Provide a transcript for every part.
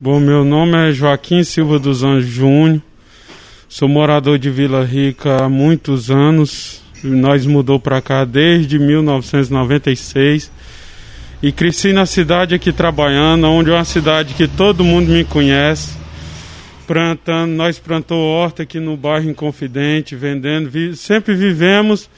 Bom, meu nome é Joaquim Silva dos Anjos Júnior. Sou morador de Vila Rica há muitos anos. Nós mudou para cá desde 1996 e cresci na cidade aqui trabalhando, onde é uma cidade que todo mundo me conhece. Plantando, nós plantou horta aqui no bairro Inconfidente, vendendo, vi, sempre vivemos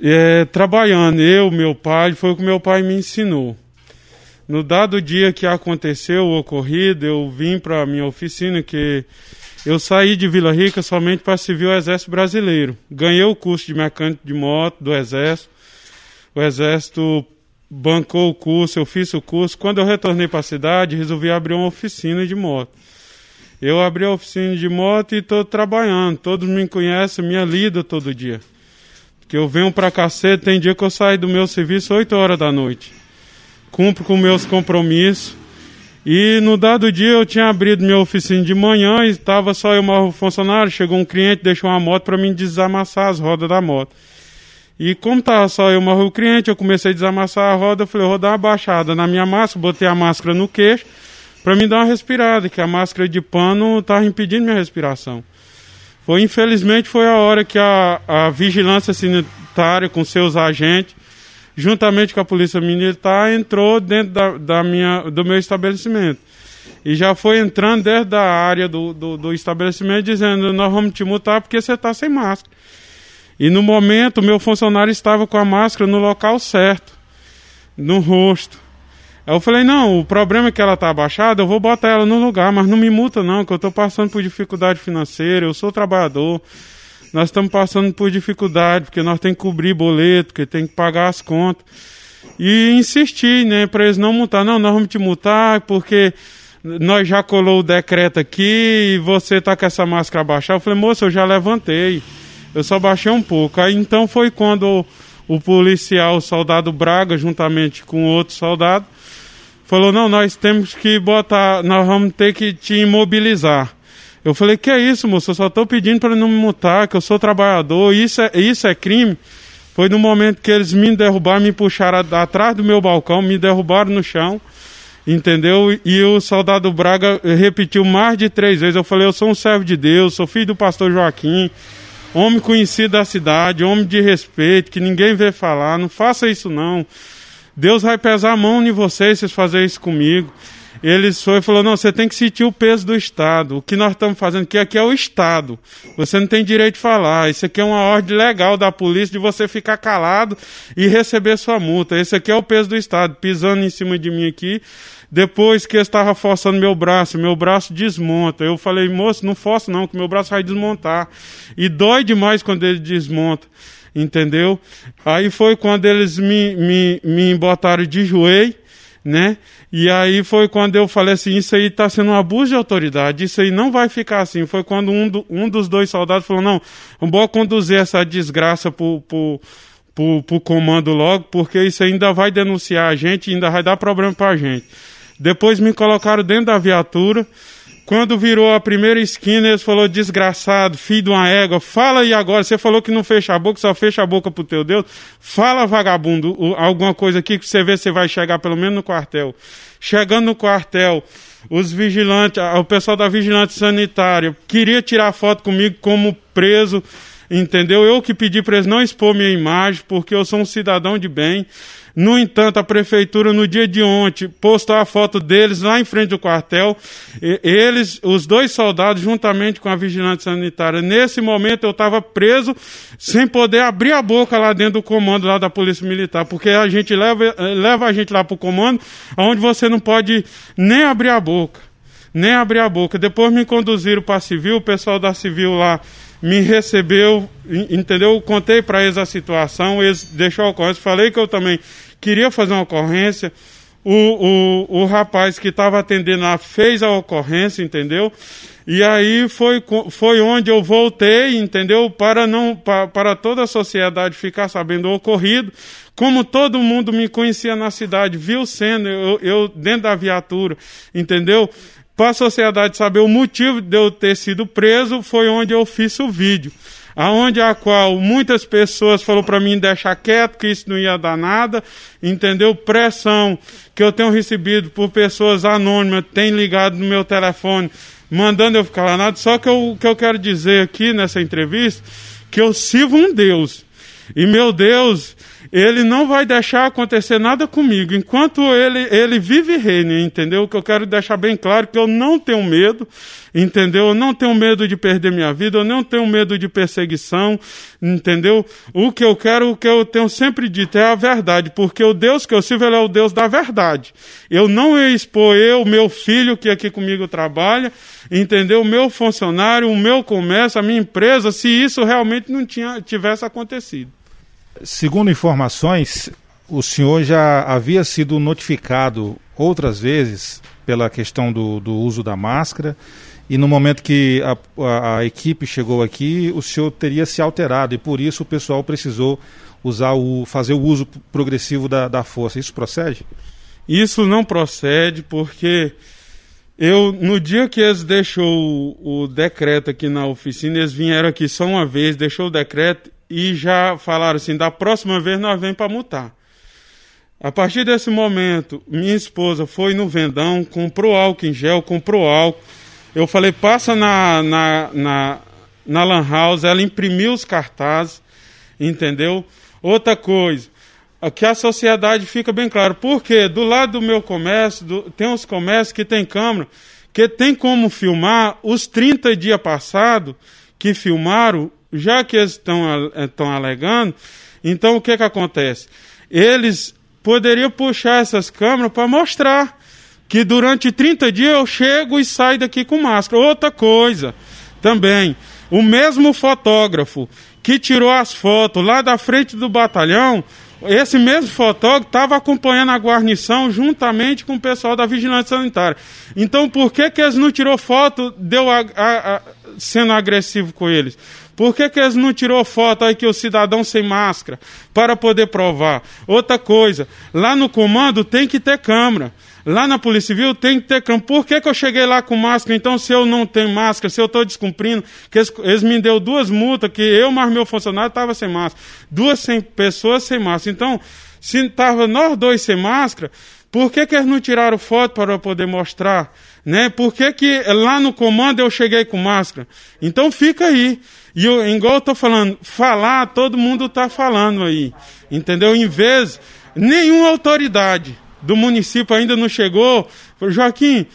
é, trabalhando. Eu, meu pai, foi o que meu pai me ensinou. No dado dia que aconteceu o ocorrido, eu vim para a minha oficina que eu saí de Vila Rica somente para servir o Exército Brasileiro. Ganhei o curso de mecânico de moto do Exército. O Exército bancou o curso, eu fiz o curso. Quando eu retornei para a cidade, resolvi abrir uma oficina de moto. Eu abri a oficina de moto e estou trabalhando. Todos me conhecem, minha lida todo dia. Porque eu venho para cacete, tem dia que eu saio do meu serviço 8 horas da noite cumpro com meus compromissos. E no dado dia eu tinha abrido minha oficina de manhã e estava só eu mais funcionário. Chegou um cliente, deixou uma moto para mim desamassar as rodas da moto. E como estava só eu mais o cliente, eu comecei a desamassar a roda. Falei, eu vou dar uma baixada na minha máscara, botei a máscara no queixo para me dar uma respirada, que a máscara de pano estava impedindo minha respiração. Foi, infelizmente, foi a hora que a, a vigilância sanitária com seus agentes juntamente com a polícia militar, entrou dentro da, da minha, do meu estabelecimento. E já foi entrando dentro da área do, do, do estabelecimento, dizendo: Nós vamos te multar porque você está sem máscara. E no momento, meu funcionário estava com a máscara no local certo, no rosto. Aí eu falei: Não, o problema é que ela está abaixada, eu vou botar ela no lugar, mas não me multa, não, que eu estou passando por dificuldade financeira, eu sou trabalhador nós estamos passando por dificuldade, porque nós temos que cobrir boleto, porque tem que pagar as contas. E insistir, né, para eles não multar. Não, nós vamos te multar porque nós já colou o decreto aqui e você está com essa máscara abaixada. Eu falei, moço, eu já levantei. Eu só baixei um pouco. Aí então foi quando o, o policial, o soldado Braga, juntamente com outro soldado, falou, não, nós temos que botar, nós vamos ter que te imobilizar. Eu falei, que é isso, moço? Eu só estou pedindo para não me multar, que eu sou trabalhador, isso é, isso é crime. Foi no momento que eles me derrubaram, me puxaram atrás do meu balcão, me derrubaram no chão, entendeu? E o soldado Braga repetiu mais de três vezes. Eu falei, eu sou um servo de Deus, sou filho do pastor Joaquim, homem conhecido da cidade, homem de respeito, que ninguém vê falar, não faça isso não. Deus vai pesar a mão em vocês se fazerem isso comigo eles foi e falou: não, você tem que sentir o peso do Estado. O que nós estamos fazendo aqui, aqui é o Estado. Você não tem direito de falar. Isso aqui é uma ordem legal da polícia de você ficar calado e receber sua multa. Esse aqui é o peso do Estado, pisando em cima de mim aqui. Depois que estava forçando meu braço, meu braço desmonta. Eu falei, moço, não força não, que meu braço vai desmontar. E dói demais quando ele desmonta entendeu? Aí foi quando eles me, me, me botaram de joelho né? E aí foi quando eu falei assim, isso aí está sendo um abuso de autoridade, isso aí não vai ficar assim. Foi quando um, do, um dos dois soldados falou, não, vamos conduzir essa desgraça para o comando logo, porque isso ainda vai denunciar a gente, ainda vai dar problema para a gente. Depois me colocaram dentro da viatura, quando virou a primeira esquina, eles falou desgraçado, filho de uma égua, fala aí agora, você falou que não fecha a boca, só fecha a boca pro teu Deus. Fala, vagabundo, alguma coisa aqui que você vê se vai chegar pelo menos no quartel. Chegando no quartel, os vigilantes, o pessoal da vigilante sanitária queria tirar foto comigo como preso, entendeu? Eu que pedi para eles não expor minha imagem, porque eu sou um cidadão de bem. No entanto, a prefeitura, no dia de ontem, postou a foto deles lá em frente do quartel. Eles, os dois soldados, juntamente com a vigilante sanitária. Nesse momento, eu estava preso, sem poder abrir a boca lá dentro do comando lá da Polícia Militar, porque a gente leva, leva a gente lá para o comando, onde você não pode nem abrir a boca. Nem abrir a boca. Depois me conduziram para a civil, o pessoal da civil lá me recebeu, entendeu? Contei para eles a situação, eles deixou a ocorrência, falei que eu também queria fazer uma ocorrência. O, o, o rapaz que estava atendendo lá fez a ocorrência, entendeu? E aí foi, foi onde eu voltei, entendeu? Para, não, para, para toda a sociedade ficar sabendo o ocorrido. Como todo mundo me conhecia na cidade, viu sendo eu, eu dentro da viatura, entendeu? Para a sociedade saber o motivo de eu ter sido preso, foi onde eu fiz o vídeo. Aonde a qual muitas pessoas falou para mim deixar quieto, que isso não ia dar nada, entendeu? Pressão que eu tenho recebido por pessoas anônimas, tem ligado no meu telefone, mandando eu ficar lá nada. Só que o que eu quero dizer aqui nessa entrevista, que eu sirvo um Deus. E meu Deus, ele não vai deixar acontecer nada comigo enquanto ele, ele vive e entendeu? O que eu quero deixar bem claro que eu não tenho medo, entendeu? Eu não tenho medo de perder minha vida, eu não tenho medo de perseguição, entendeu? O que eu quero, o que eu tenho sempre dito é a verdade, porque o Deus que eu sirvo ele é o Deus da verdade. Eu não ia expor eu, meu filho que aqui comigo trabalha, entendeu? O meu funcionário, o meu comércio, a minha empresa, se isso realmente não tinha, tivesse acontecido. Segundo informações, o senhor já havia sido notificado outras vezes pela questão do, do uso da máscara e no momento que a, a, a, equipe chegou aqui, o senhor teria se alterado e por isso o pessoal precisou usar o, fazer o uso progressivo da, da força. Isso procede? Isso não procede porque eu, no dia que eles deixou o, o decreto aqui na oficina, eles vieram aqui só uma vez, deixou o decreto e já falaram assim: da próxima vez nós vem para multar. A partir desse momento, minha esposa foi no vendão, comprou álcool em gel, comprou álcool. Eu falei: passa na, na, na, na Lan House, ela imprimiu os cartazes, entendeu? Outra coisa, que a sociedade fica bem claro, porque do lado do meu comércio, do, tem uns comércios que tem câmera, que tem como filmar os 30 dias passados que filmaram já que eles estão, estão alegando, então o que, que acontece? Eles poderiam puxar essas câmeras para mostrar que durante 30 dias eu chego e saio daqui com máscara. Outra coisa também, o mesmo fotógrafo que tirou as fotos lá da frente do batalhão, esse mesmo fotógrafo estava acompanhando a guarnição juntamente com o pessoal da vigilância sanitária. Então, por que, que eles não tirou foto deu a, a, a, sendo agressivo com eles? Por que, que eles não tirou foto aí que o cidadão sem máscara para poder provar? Outra coisa, lá no comando tem que ter câmera. Lá na Polícia Civil tem que ter câmera. Por que, que eu cheguei lá com máscara? Então, se eu não tenho máscara, se eu estou descumprindo, que eles, eles, me deu duas multas, que eu mais meu funcionário estava sem máscara. Duas sem, pessoas sem máscara. Então, se estava nós dois sem máscara, por que, que eles não tiraram foto para eu poder mostrar? Né? Por que, que lá no comando eu cheguei com máscara? Então fica aí. E eu, igual eu estou falando, falar, todo mundo está falando aí. Entendeu? Em vez, nenhuma autoridade do município ainda não chegou. Joaquim,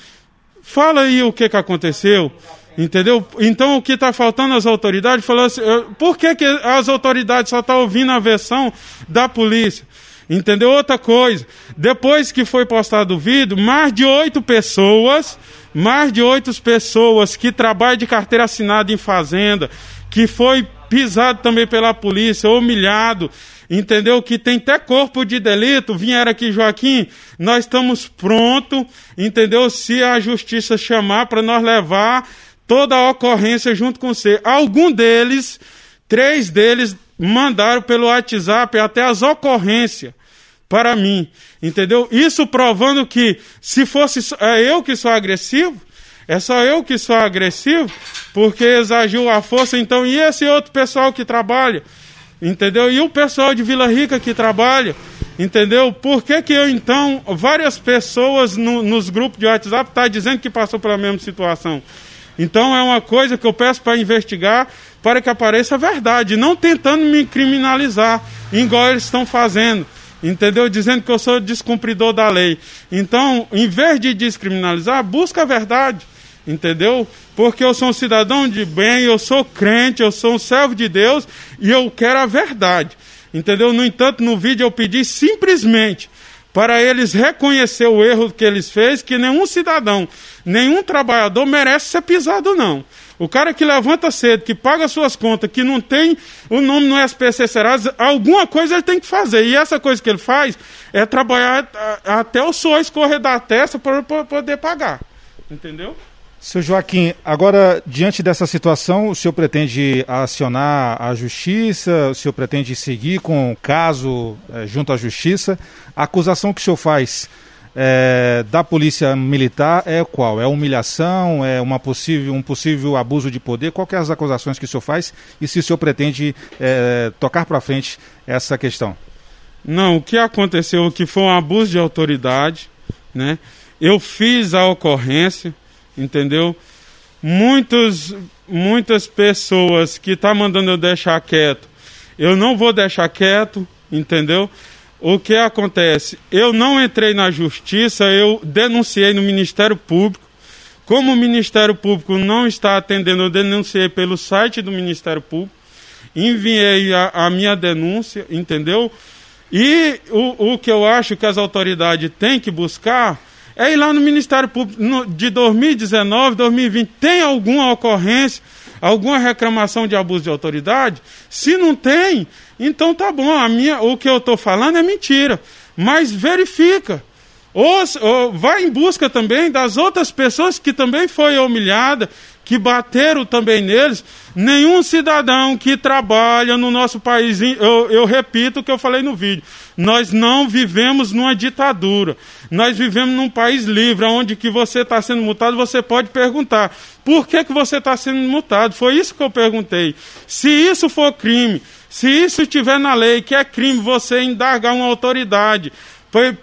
fala aí o que, que aconteceu. Entendeu? Então o que está faltando às autoridades, falou assim, por que, que as autoridades só estão tá ouvindo a versão da polícia? Entendeu? Outra coisa, depois que foi postado o vídeo, mais de oito pessoas, mais de oito pessoas que trabalham de carteira assinada em fazenda, que foi pisado também pela polícia, humilhado, entendeu? Que tem até corpo de delito, vieram aqui, Joaquim, nós estamos prontos, entendeu? Se a justiça chamar para nós levar toda a ocorrência junto com você. Algum deles, três deles, mandaram pelo WhatsApp até as ocorrências para mim, entendeu? Isso provando que se fosse é eu que sou agressivo, é só eu que sou agressivo, porque exagiu a força, então e esse outro pessoal que trabalha, entendeu? E o pessoal de Vila Rica que trabalha, entendeu? Por que, que eu então, várias pessoas no, nos grupos de WhatsApp tá dizendo que passou pela mesma situação? Então é uma coisa que eu peço para investigar para que apareça a verdade, não tentando me criminalizar, igual eles estão fazendo entendeu? Dizendo que eu sou descumpridor da lei. Então, em vez de descriminalizar, busca a verdade, entendeu? Porque eu sou um cidadão de bem, eu sou crente, eu sou um servo de Deus e eu quero a verdade, entendeu? No entanto, no vídeo eu pedi simplesmente para eles reconhecer o erro que eles fez, que nenhum cidadão, nenhum trabalhador merece ser pisado, não. O cara que levanta cedo, que paga suas contas, que não tem o nome no SPC Serasa, alguma coisa ele tem que fazer. E essa coisa que ele faz é trabalhar até o suor escorrer da testa para poder pagar. Entendeu? Seu Joaquim, agora, diante dessa situação, o senhor pretende acionar a justiça? O senhor pretende seguir com o caso é, junto à justiça? A acusação que o senhor faz é, da polícia militar é qual? É humilhação? É uma possível, um possível abuso de poder? Qual que é as acusações que o senhor faz e se o senhor pretende é, tocar para frente essa questão? Não, o que aconteceu que foi um abuso de autoridade, né? Eu fiz a ocorrência, entendeu? Muitos, muitas pessoas que estão tá mandando eu deixar quieto, eu não vou deixar quieto, entendeu? O que acontece? Eu não entrei na justiça, eu denunciei no Ministério Público. Como o Ministério Público não está atendendo, eu denunciei pelo site do Ministério Público, enviei a, a minha denúncia, entendeu? E o, o que eu acho que as autoridades têm que buscar é ir lá no Ministério Público no, de 2019, 2020. Tem alguma ocorrência, alguma reclamação de abuso de autoridade? Se não tem, então tá bom. A minha, o que eu estou falando é mentira. Mas verifica. Ou, ou, vai em busca também das outras pessoas que também foi humilhada, que bateram também neles. Nenhum cidadão que trabalha no nosso país, eu, eu repito o que eu falei no vídeo, nós não vivemos numa ditadura. Nós vivemos num país livre, onde que você está sendo multado, você pode perguntar, por que, que você está sendo multado? Foi isso que eu perguntei. Se isso for crime, se isso estiver na lei, que é crime você indagar uma autoridade,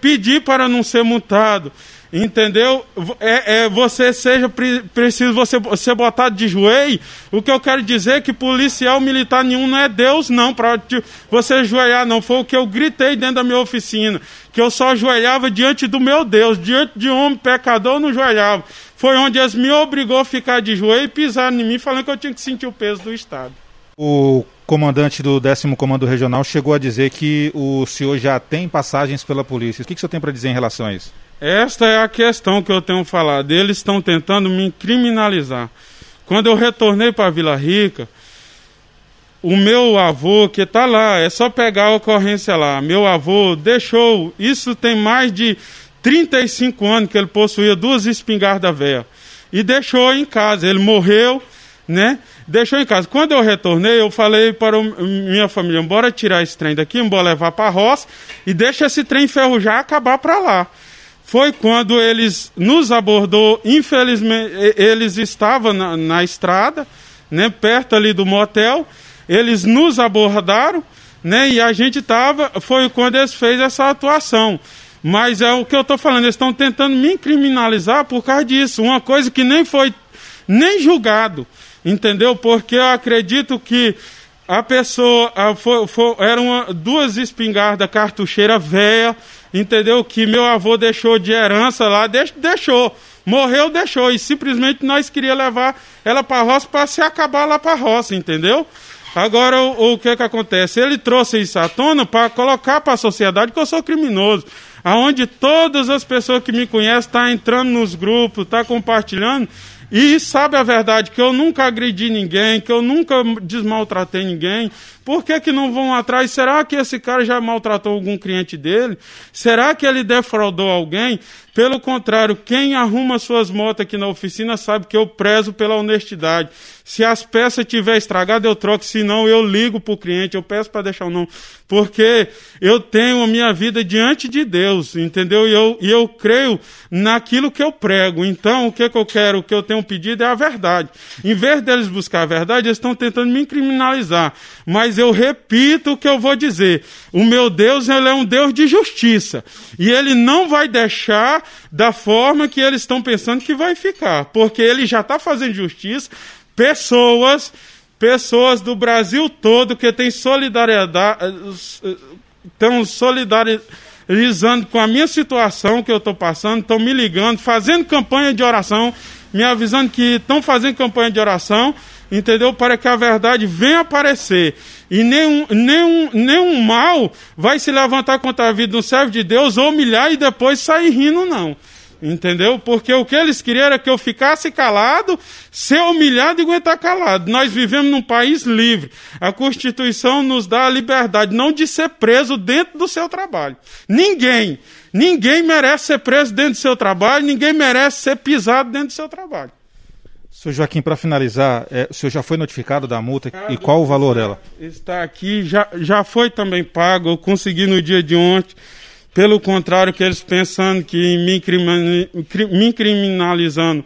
pedir para não ser multado, entendeu? É, é, você seja preciso você ser botado de joelho. O que eu quero dizer é que policial militar nenhum não é Deus, não, para você ajoelhar, não. Foi o que eu gritei dentro da minha oficina, que eu só ajoelhava diante do meu Deus, diante de homem pecador, eu não ajoelhava. Foi onde eles me obrigou a ficar de joelho e pisar em mim, falando que eu tinha que sentir o peso do Estado. O comandante do 10 Comando Regional chegou a dizer que o senhor já tem passagens pela polícia. O que, que o senhor tem para dizer em relação a isso? Esta é a questão que eu tenho falado. Eles estão tentando me criminalizar. Quando eu retornei para Vila Rica, o meu avô, que está lá, é só pegar a ocorrência lá. Meu avô deixou, isso tem mais de 35 anos que ele possuía duas espingardas velhas. E deixou em casa. Ele morreu né? Deixou em casa. Quando eu retornei, eu falei para o, minha família, bora tirar esse trem daqui, bora levar para a roça e deixa esse trem enferrujar acabar para lá. Foi quando eles nos abordou, infelizmente, eles estavam na, na estrada, né, perto ali do motel, eles nos abordaram, né, e a gente estava, foi quando eles fez essa atuação. Mas é o que eu estou falando, eles estão tentando me criminalizar por causa disso, uma coisa que nem foi nem julgado entendeu? Porque eu acredito que a pessoa a, foi, foi, eram duas espingardas cartucheira velha, entendeu? Que meu avô deixou de herança lá, deix, deixou. Morreu, deixou. E simplesmente nós queríamos levar ela para a roça para se acabar lá para a roça, entendeu? Agora, o, o, que que acontece? Ele trouxe isso à tona para colocar para a sociedade que eu sou criminoso. Aonde todas as pessoas que me conhecem estão tá entrando nos grupos, estão tá compartilhando, e sabe a verdade, que eu nunca agredi ninguém, que eu nunca desmaltratei ninguém. Por que, que não vão atrás? Será que esse cara já maltratou algum cliente dele? Será que ele defraudou alguém? Pelo contrário, quem arruma suas motos aqui na oficina sabe que eu prezo pela honestidade. Se as peças tiver estragado, eu troco, se não, eu ligo para o cliente, eu peço para deixar o nome. Porque eu tenho a minha vida diante de Deus, entendeu? E eu, e eu creio naquilo que eu prego. Então, o que, que eu quero, que eu tenho pedido é a verdade. Em vez deles buscar a verdade, eles estão tentando me criminalizar. Mas eu repito o que eu vou dizer. O meu Deus, ele é um Deus de justiça. E ele não vai deixar da forma que eles estão pensando que vai ficar. Porque ele já está fazendo justiça. Pessoas, pessoas do Brasil todo que têm solidariedade, estão solidarizando com a minha situação que eu estou passando, estão me ligando, fazendo campanha de oração, me avisando que estão fazendo campanha de oração, entendeu? Para que a verdade venha aparecer. E nenhum, nenhum, nenhum mal vai se levantar contra a vida de um servo de Deus, humilhar e depois sair rindo, não. Entendeu? Porque o que eles queriam era que eu ficasse calado, ser humilhado e aguentar calado. Nós vivemos num país livre. A Constituição nos dá a liberdade não de ser preso dentro do seu trabalho. Ninguém, ninguém merece ser preso dentro do seu trabalho, ninguém merece ser pisado dentro do seu trabalho. Senhor Joaquim, para finalizar, é, o senhor já foi notificado da multa e qual o valor dela? Está aqui, já, já foi também pago, eu consegui no dia de ontem. Pelo contrário, que eles pensando que me, me criminalizando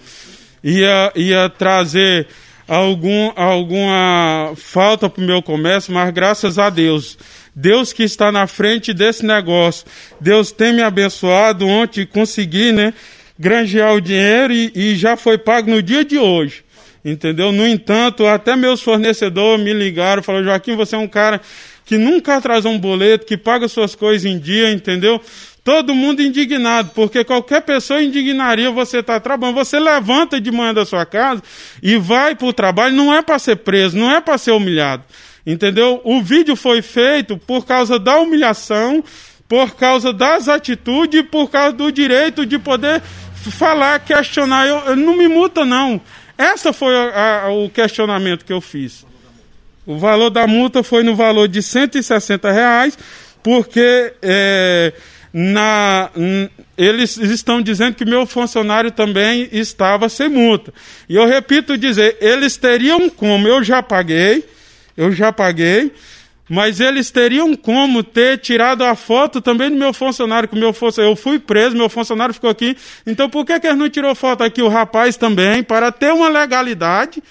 ia, ia trazer algum, alguma falta para o meu comércio, mas graças a Deus, Deus que está na frente desse negócio, Deus tem me abençoado ontem, consegui, né, granjear o dinheiro e, e já foi pago no dia de hoje. Entendeu? No entanto, até meus fornecedores me ligaram, falaram, Joaquim, você é um cara que nunca atrasa um boleto, que paga suas coisas em dia, entendeu? Todo mundo indignado, porque qualquer pessoa indignaria você estar tá trabalhando. Você levanta de manhã da sua casa e vai para o trabalho, não é para ser preso, não é para ser humilhado. Entendeu? O vídeo foi feito por causa da humilhação, por causa das atitudes, por causa do direito de poder falar, questionar. Eu, eu não me multa, não. Essa foi a, a, o questionamento que eu fiz. O valor da multa foi no valor de 160 reais, porque é, na, eles estão dizendo que meu funcionário também estava sem multa. E eu repito dizer, eles teriam como, eu já paguei, eu já paguei, mas eles teriam como ter tirado a foto também do meu funcionário, que meu funcionário, eu fui preso, meu funcionário ficou aqui. Então por que, que eles não tirou foto aqui o rapaz também, para ter uma legalidade?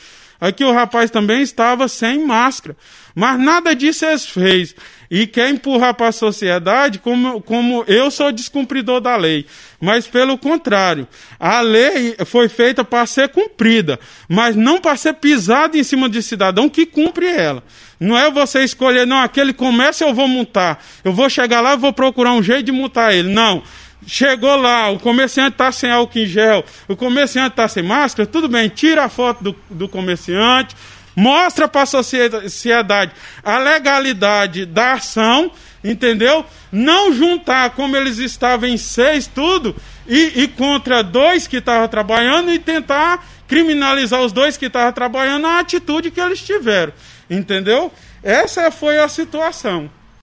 Aqui o rapaz também estava sem máscara. Mas nada disso eles fez e quer empurrar para a sociedade como, como eu sou descumpridor da lei. Mas pelo contrário, a lei foi feita para ser cumprida, mas não para ser pisada em cima de cidadão que cumpre ela. Não é você escolher, não, aquele comércio eu vou multar. Eu vou chegar lá e vou procurar um jeito de multar ele. Não. Chegou lá, o comerciante está sem álcool em gel, o comerciante está sem máscara, tudo bem, tira a foto do, do comerciante, Mostra para a sociedade a legalidade da ação, entendeu? Não juntar como eles estavam em seis, tudo, e, e contra dois que estavam trabalhando e tentar criminalizar os dois que estavam trabalhando a atitude que eles tiveram, entendeu? Essa foi a situação.